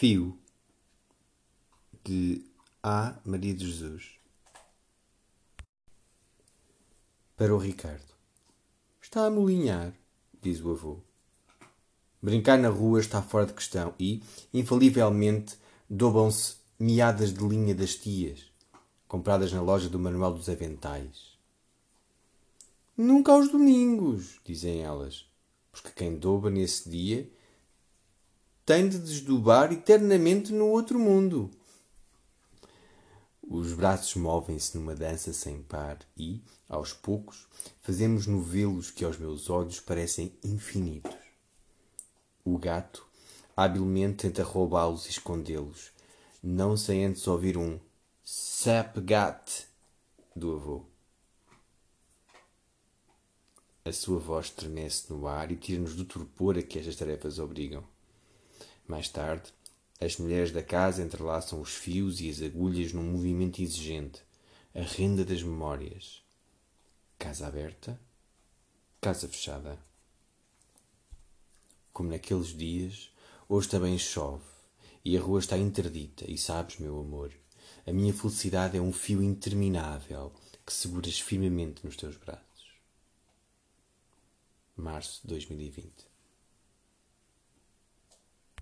Fio de A. Maria de Jesus Para o Ricardo Está a molinhar, diz o avô. Brincar na rua está fora de questão e, infalivelmente, dobam-se meadas de linha das tias, compradas na loja do Manuel dos Aventais. Nunca aos domingos, dizem elas, porque quem doba nesse dia tem de desdobar eternamente no outro mundo. Os braços movem-se numa dança sem par e, aos poucos, fazemos novelos que aos meus olhos parecem infinitos. O gato habilmente tenta roubá-los e escondê-los, não sem antes ouvir um sap gat do avô. A sua voz estremece no ar e tira-nos do torpor a que estas tarefas obrigam. Mais tarde, as mulheres da casa entrelaçam os fios e as agulhas num movimento exigente, a renda das memórias. Casa aberta, casa fechada. Como naqueles dias, hoje também chove e a rua está interdita, e sabes, meu amor, a minha felicidade é um fio interminável que seguras firmemente nos teus braços. Março de 2020